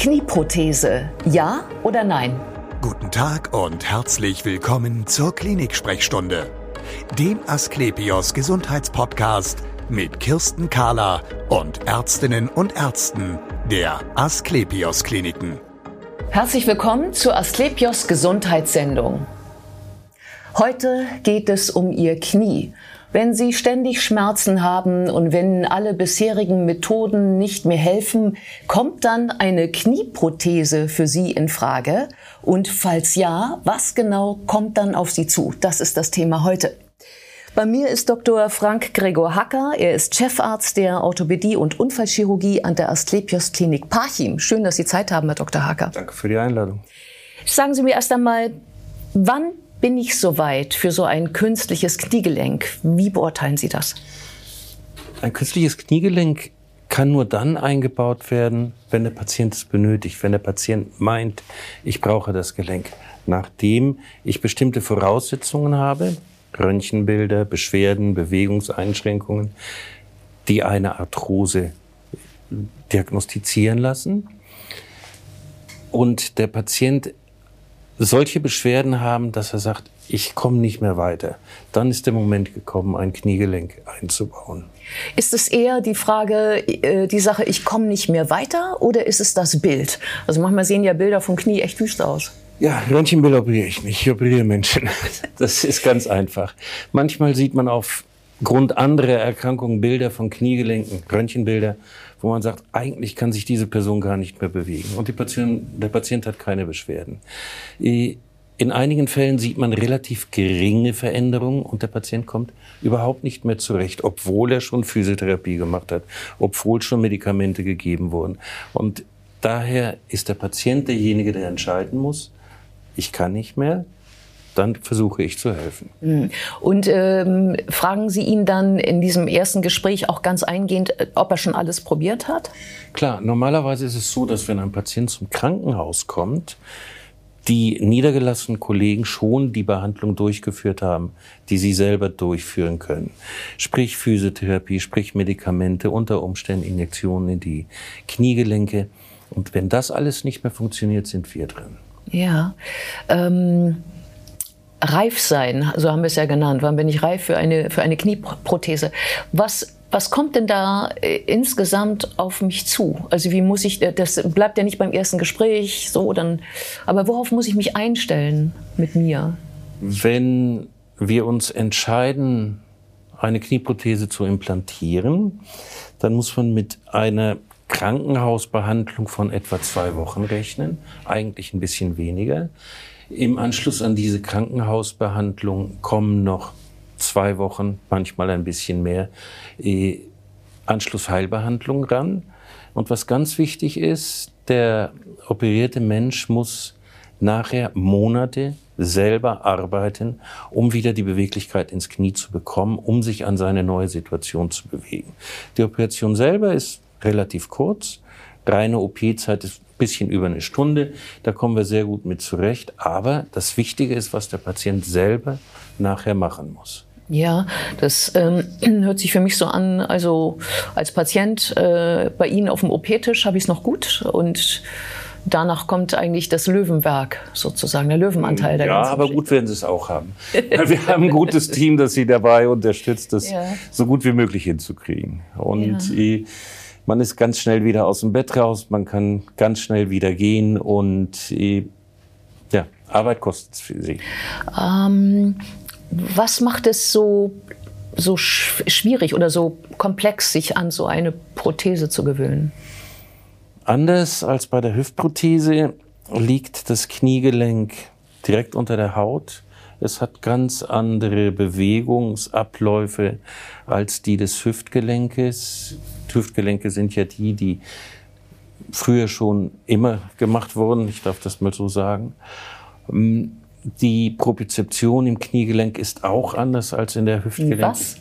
Knieprothese, ja oder nein? Guten Tag und herzlich willkommen zur Klinik-Sprechstunde, dem Asklepios Gesundheitspodcast mit Kirsten Kahler und Ärztinnen und Ärzten der Asklepios Kliniken. Herzlich willkommen zur Asklepios Gesundheitssendung. Heute geht es um Ihr Knie wenn Sie ständig Schmerzen haben und wenn alle bisherigen Methoden nicht mehr helfen, kommt dann eine Knieprothese für Sie in Frage? Und falls ja, was genau kommt dann auf Sie zu? Das ist das Thema heute. Bei mir ist Dr. Frank Gregor Hacker. Er ist Chefarzt der Orthopädie und Unfallchirurgie an der Asklepios Klinik Parchim. Schön, dass Sie Zeit haben, Herr Dr. Hacker. Danke für die Einladung. Sagen Sie mir erst einmal, wann bin ich soweit für so ein künstliches Kniegelenk? Wie beurteilen Sie das? Ein künstliches Kniegelenk kann nur dann eingebaut werden, wenn der Patient es benötigt, wenn der Patient meint, ich brauche das Gelenk. Nachdem ich bestimmte Voraussetzungen habe, Röntgenbilder, Beschwerden, Bewegungseinschränkungen, die eine Arthrose diagnostizieren lassen und der Patient solche Beschwerden haben, dass er sagt, ich komme nicht mehr weiter, dann ist der Moment gekommen, ein Kniegelenk einzubauen. Ist es eher die Frage, äh, die Sache, ich komme nicht mehr weiter oder ist es das Bild? Also manchmal sehen ja Bilder vom Knie echt wüst aus. Ja, Röntgenbilder operiere ich nicht, ich operiere Menschen. Das ist ganz einfach. Manchmal sieht man aufgrund anderer Erkrankungen Bilder von Kniegelenken, Röntgenbilder, wo man sagt, eigentlich kann sich diese Person gar nicht mehr bewegen und die Patient, der Patient hat keine Beschwerden. In einigen Fällen sieht man relativ geringe Veränderungen und der Patient kommt überhaupt nicht mehr zurecht, obwohl er schon Physiotherapie gemacht hat, obwohl schon Medikamente gegeben wurden. Und daher ist der Patient derjenige, der entscheiden muss, ich kann nicht mehr, dann versuche ich zu helfen. Hm. Und ähm, fragen Sie ihn dann in diesem ersten Gespräch auch ganz eingehend, ob er schon alles probiert hat? Klar, normalerweise ist es so, dass wenn ein Patient zum Krankenhaus kommt, die niedergelassenen Kollegen schon die Behandlung durchgeführt haben, die sie selber durchführen können. Sprich Physiotherapie, sprich Medikamente, unter Umständen Injektionen in die Kniegelenke. Und wenn das alles nicht mehr funktioniert, sind wir drin. Ja. Ähm reif sein, so haben wir es ja genannt, wann bin ich reif für eine, für eine Knieprothese. Was, was kommt denn da äh, insgesamt auf mich zu? Also wie muss ich, das bleibt ja nicht beim ersten Gespräch, so dann, aber worauf muss ich mich einstellen mit mir? Wenn wir uns entscheiden, eine Knieprothese zu implantieren, dann muss man mit einer Krankenhausbehandlung von etwa zwei Wochen rechnen, eigentlich ein bisschen weniger. Im Anschluss an diese Krankenhausbehandlung kommen noch zwei Wochen, manchmal ein bisschen mehr, äh, Anschlussheilbehandlung ran. Und was ganz wichtig ist, der operierte Mensch muss nachher Monate selber arbeiten, um wieder die Beweglichkeit ins Knie zu bekommen, um sich an seine neue Situation zu bewegen. Die Operation selber ist relativ kurz. Reine OP-Zeit ist bisschen über eine Stunde. Da kommen wir sehr gut mit zurecht. Aber das Wichtige ist, was der Patient selber nachher machen muss. Ja, das ähm, hört sich für mich so an. Also als Patient äh, bei Ihnen auf dem OP-Tisch habe ich es noch gut und danach kommt eigentlich das Löwenwerk sozusagen, der Löwenanteil der ja, aber gut werden Sie es auch haben. Wir haben ein gutes Team, das Sie dabei unterstützt, das ja. so gut wie möglich hinzukriegen. Und ja. Man ist ganz schnell wieder aus dem Bett raus, man kann ganz schnell wieder gehen und äh, ja, Arbeit kostet es für Sie. Ähm, was macht es so, so schwierig oder so komplex, sich an so eine Prothese zu gewöhnen? Anders als bei der Hüftprothese liegt das Kniegelenk direkt unter der Haut. Es hat ganz andere Bewegungsabläufe als die des Hüftgelenkes. Hüftgelenke sind ja die, die früher schon immer gemacht wurden. Ich darf das mal so sagen. Ähm, die Propriozeption im Kniegelenk ist auch anders als in der Hüftgelenk. Was?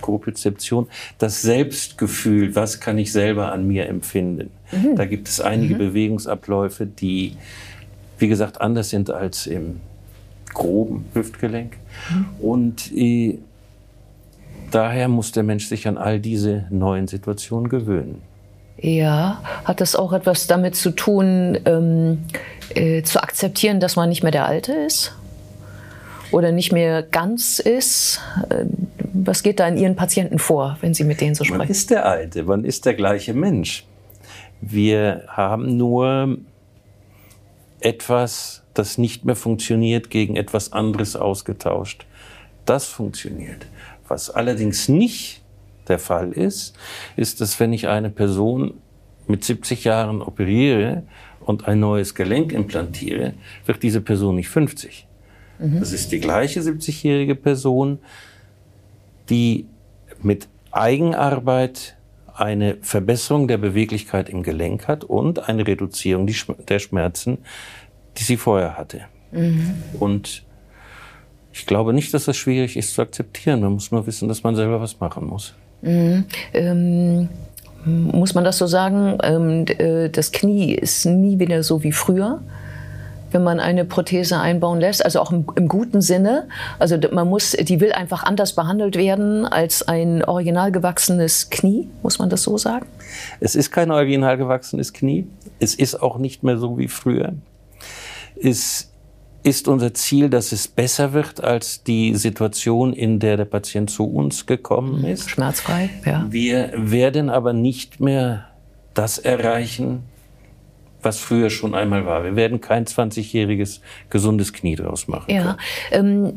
Propriozeption, das Selbstgefühl, was kann ich selber an mir empfinden. Mhm. Da gibt es einige mhm. Bewegungsabläufe, die, wie gesagt, anders sind als im groben Hüftgelenk. Mhm. Und äh, daher muss der Mensch sich an all diese neuen Situationen gewöhnen. Ja, hat das auch etwas damit zu tun, ähm, äh, zu akzeptieren, dass man nicht mehr der Alte ist? Oder nicht mehr ganz ist? Äh, was geht da in Ihren Patienten vor, wenn Sie mit denen so sprechen? Man ist der Alte, man ist der gleiche Mensch. Wir haben nur etwas, das nicht mehr funktioniert, gegen etwas anderes ausgetauscht. Das funktioniert. Was allerdings nicht der Fall ist, ist, dass wenn ich eine Person mit 70 Jahren operiere und ein neues Gelenk implantiere, wird diese Person nicht 50. Mhm. Das ist die gleiche 70-jährige Person, die mit Eigenarbeit eine Verbesserung der Beweglichkeit im Gelenk hat und eine Reduzierung der Schmerzen, die sie vorher hatte. Mhm. Und ich glaube nicht, dass das schwierig ist zu akzeptieren. Man muss nur wissen, dass man selber was machen muss. Mhm. Ähm, muss man das so sagen? Ähm, äh, das Knie ist nie wieder so wie früher wenn man eine Prothese einbauen lässt, also auch im, im, guten Sinne. Also man muss, die will einfach anders behandelt werden als ein original gewachsenes Knie, muss man das so sagen? Es ist kein original gewachsenes Knie. Es ist auch nicht mehr so wie früher. Es ist unser Ziel, dass es besser wird als die Situation, in der der Patient zu uns gekommen mhm. ist. Schmerzfrei, ja. Wir werden aber nicht mehr das erreichen, was früher schon einmal war. Wir werden kein 20-jähriges gesundes Knie draus machen. Ja, ähm,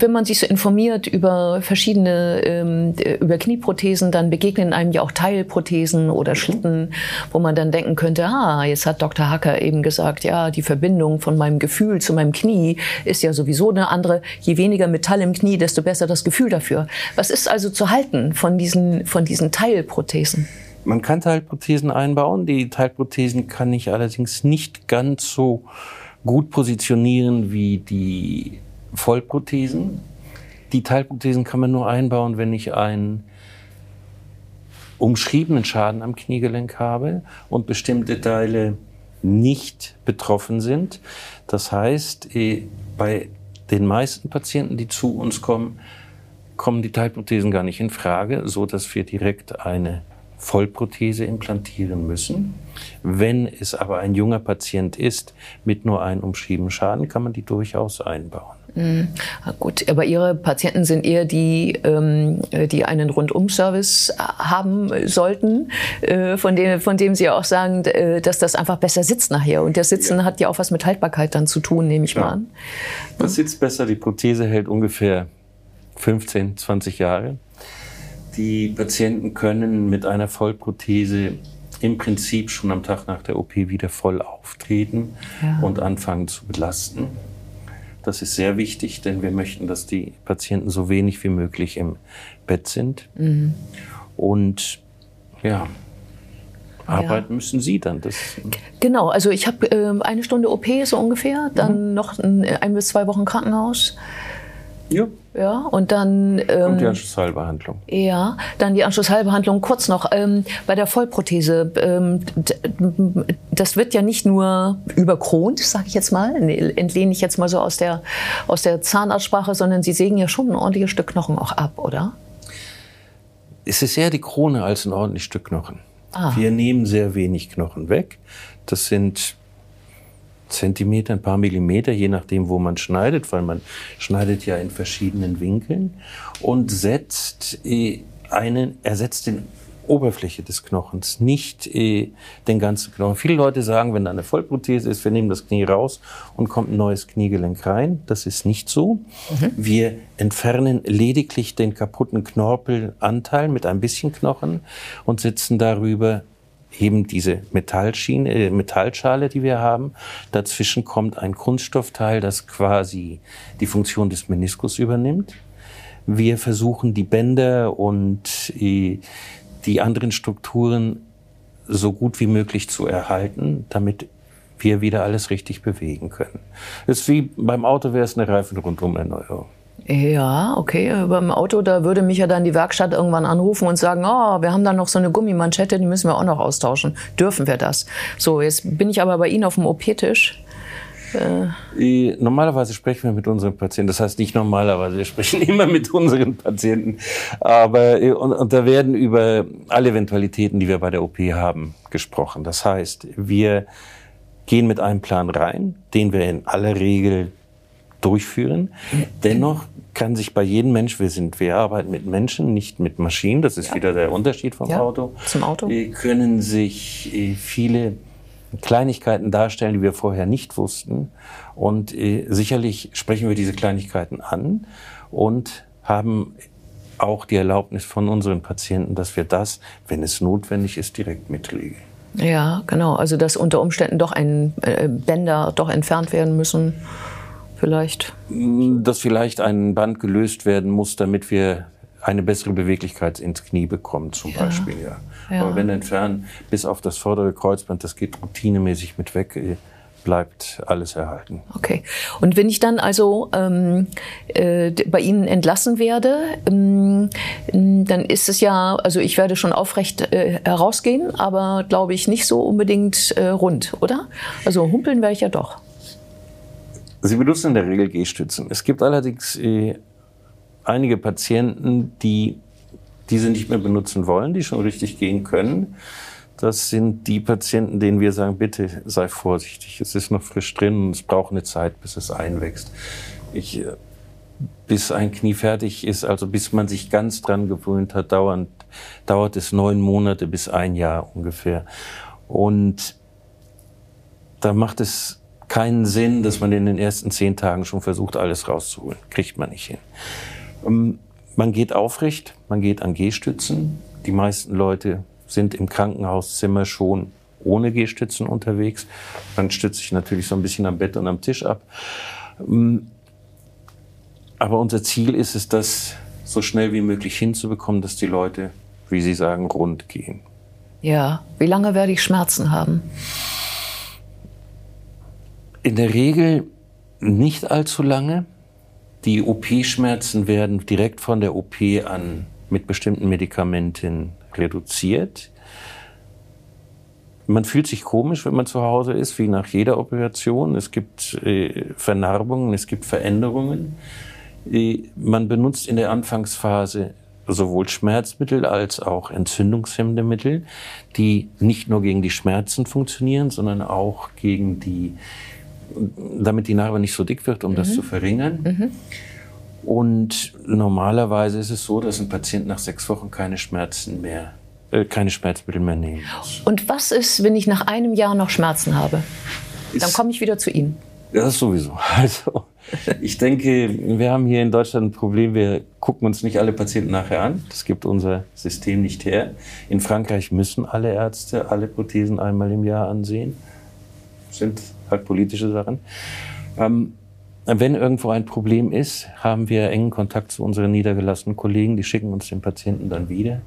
wenn man sich so informiert über verschiedene, ähm, über Knieprothesen, dann begegnen einem ja auch Teilprothesen oder Schlitten, wo man dann denken könnte, ah, jetzt hat Dr. Hacker eben gesagt, ja, die Verbindung von meinem Gefühl zu meinem Knie ist ja sowieso eine andere. Je weniger Metall im Knie, desto besser das Gefühl dafür. Was ist also zu halten von diesen, von diesen Teilprothesen? Man kann Teilprothesen einbauen. Die Teilprothesen kann ich allerdings nicht ganz so gut positionieren wie die Vollprothesen. Die Teilprothesen kann man nur einbauen, wenn ich einen umschriebenen Schaden am Kniegelenk habe und bestimmte Teile nicht betroffen sind. Das heißt, eh, bei den meisten Patienten, die zu uns kommen, kommen die Teilprothesen gar nicht in Frage, so dass wir direkt eine Vollprothese implantieren müssen. Wenn es aber ein junger Patient ist mit nur einem umschriebenen Schaden, kann man die durchaus einbauen. Mhm. Gut, aber Ihre Patienten sind eher die, ähm, die einen Rundum-Service haben sollten, äh, von, dem, von dem Sie auch sagen, äh, dass das einfach besser sitzt nachher. Und das Sitzen ja. hat ja auch was mit Haltbarkeit dann zu tun, nehme ich ja. mal an. Das sitzt besser. Die Prothese hält ungefähr 15, 20 Jahre. Die Patienten können mit einer Vollprothese im Prinzip schon am Tag nach der OP wieder voll auftreten ja. und anfangen zu belasten. Das ist sehr wichtig, denn wir möchten, dass die Patienten so wenig wie möglich im Bett sind. Mhm. Und ja, arbeiten ja. müssen Sie dann. Das genau, also ich habe äh, eine Stunde OP so ungefähr, dann mhm. noch ein, ein bis zwei Wochen Krankenhaus. Ja. Ja, und dann. Ähm, und die Anschlussheilbehandlung. Ja, dann die Anschlussheilbehandlung. Kurz noch, ähm, bei der Vollprothese, ähm, das wird ja nicht nur überkront, sage ich jetzt mal, entlehne ich jetzt mal so aus der, aus der Zahnarztsprache, sondern Sie sägen ja schon ein ordentliches Stück Knochen auch ab, oder? Es ist eher die Krone als ein ordentliches Stück Knochen. Ah. Wir nehmen sehr wenig Knochen weg. Das sind Zentimeter, ein paar Millimeter, je nachdem, wo man schneidet, weil man schneidet ja in verschiedenen Winkeln und setzt äh, einen, ersetzt den Oberfläche des Knochens, nicht äh, den ganzen Knochen. Viele Leute sagen, wenn da eine Vollprothese ist, wir nehmen das Knie raus und kommt ein neues Kniegelenk rein. Das ist nicht so. Mhm. Wir entfernen lediglich den kaputten Knorpelanteil mit ein bisschen Knochen und setzen darüber eben diese Metallschiene, äh, Metallschale, die wir haben. Dazwischen kommt ein Kunststoffteil, das quasi die Funktion des Meniskus übernimmt. Wir versuchen die Bänder und äh, die anderen Strukturen so gut wie möglich zu erhalten, damit wir wieder alles richtig bewegen können. Das ist wie beim Auto wäre es eine Reifenrundumerneuerung. Ja, okay. Beim Auto, da würde mich ja dann die Werkstatt irgendwann anrufen und sagen, oh, wir haben da noch so eine Gummimanschette, die müssen wir auch noch austauschen. Dürfen wir das? So, jetzt bin ich aber bei Ihnen auf dem OP-Tisch. Äh. Normalerweise sprechen wir mit unseren Patienten. Das heißt nicht normalerweise, wir sprechen immer mit unseren Patienten. Aber äh, und, und da werden über alle Eventualitäten, die wir bei der OP haben, gesprochen. Das heißt, wir gehen mit einem Plan rein, den wir in aller Regel durchführen. Dennoch kann sich bei jedem Mensch, wir sind, wir arbeiten mit Menschen, nicht mit Maschinen, das ist ja. wieder der Unterschied vom ja, Auto. Zum Auto. Können sich äh, viele Kleinigkeiten darstellen, die wir vorher nicht wussten. Und äh, sicherlich sprechen wir diese Kleinigkeiten an und haben auch die Erlaubnis von unseren Patienten, dass wir das, wenn es notwendig ist, direkt mitregeln. Ja, genau. Also dass unter Umständen doch ein äh, Bänder doch entfernt werden müssen, vielleicht. Dass vielleicht ein Band gelöst werden muss, damit wir eine bessere Beweglichkeit ins Knie bekommen, zum ja. Beispiel. Ja. ja. Aber wenn entfernen bis auf das vordere Kreuzband, das geht routinemäßig mit weg äh, bleibt alles erhalten. Okay. Und wenn ich dann also ähm, äh, bei Ihnen entlassen werde, ähm, dann ist es ja, also ich werde schon aufrecht äh, herausgehen, aber glaube ich nicht so unbedingt äh, rund, oder? Also humpeln werde ich ja doch. Sie benutzen in der Regel Gehstützen. Es gibt allerdings äh, einige Patienten, die diese nicht mehr benutzen wollen, die schon richtig gehen können. Das sind die Patienten, denen wir sagen, bitte sei vorsichtig. Es ist noch frisch drin und es braucht eine Zeit, bis es einwächst. Ich, äh, bis ein Knie fertig ist, also bis man sich ganz dran gewöhnt hat, dauernd, dauert es neun Monate bis ein Jahr ungefähr. Und da macht es keinen Sinn, dass man in den ersten zehn Tagen schon versucht, alles rauszuholen. Kriegt man nicht hin. Ähm, man geht aufrecht, man geht an Gehstützen. Die meisten Leute sind im Krankenhauszimmer schon ohne Gehstützen unterwegs. Dann stütze ich natürlich so ein bisschen am Bett und am Tisch ab. Ähm, aber unser Ziel ist es, das so schnell wie möglich hinzubekommen, dass die Leute, wie Sie sagen, rund gehen. Ja, wie lange werde ich Schmerzen haben? In der Regel nicht allzu lange. Die OP-Schmerzen werden direkt von der OP an mit bestimmten Medikamenten reduziert. Man fühlt sich komisch, wenn man zu Hause ist, wie nach jeder Operation. Es gibt äh, Vernarbungen, es gibt Veränderungen. Äh, man benutzt in der Anfangsphase sowohl Schmerzmittel als auch entzündungshemmende Mittel, die nicht nur gegen die Schmerzen funktionieren, sondern auch gegen die, damit die Narbe nicht so dick wird, um mhm. das zu verringern. Mhm. Und normalerweise ist es so, dass ein Patient nach sechs Wochen keine Schmerzen mehr, äh, keine Schmerzmittel mehr nehmen muss. Und was ist, wenn ich nach einem Jahr noch Schmerzen habe? Dann komme ich wieder zu Ihnen. Das sowieso. Also, ich denke, wir haben hier in Deutschland ein Problem. Wir gucken uns nicht alle Patienten nachher an. Das gibt unser System nicht her. In Frankreich müssen alle Ärzte alle Prothesen einmal im Jahr ansehen. Sind halt politische Sachen. Ähm, wenn irgendwo ein Problem ist, haben wir engen Kontakt zu unseren niedergelassenen Kollegen. Die schicken uns den Patienten dann wieder.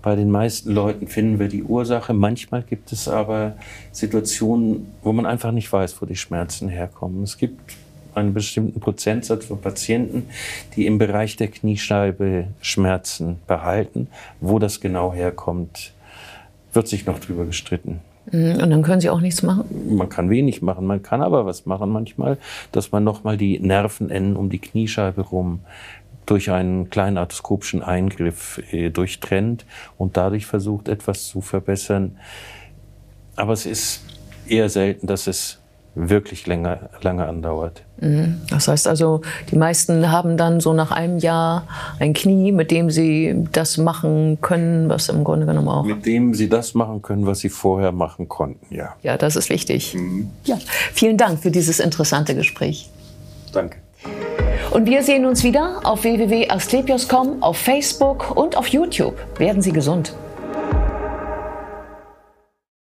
Bei den meisten Leuten finden wir die Ursache. Manchmal gibt es aber Situationen, wo man einfach nicht weiß, wo die Schmerzen herkommen. Es gibt einen bestimmten Prozentsatz von Patienten, die im Bereich der Kniescheibe Schmerzen behalten. Wo das genau herkommt, wird sich noch drüber gestritten. Mhm, und dann können Sie auch nichts machen? Man kann wenig machen, man kann aber was machen manchmal, dass man nochmal die Nervenenden um die Kniescheibe rum durch einen kleinen arthroskopischen Eingriff äh, durchtrennt und dadurch versucht, etwas zu verbessern. Aber es ist eher selten, dass es wirklich länger, lange andauert. Mhm. Das heißt also, die meisten haben dann so nach einem Jahr ein Knie, mit dem sie das machen können, was im Grunde genommen auch. Mit dem sie das machen können, was sie vorher machen konnten, ja. Ja, das ist wichtig. Mhm. Ja, vielen Dank für dieses interessante Gespräch. Danke. Und wir sehen uns wieder auf www.asklepios.com, auf Facebook und auf YouTube. Werden Sie gesund.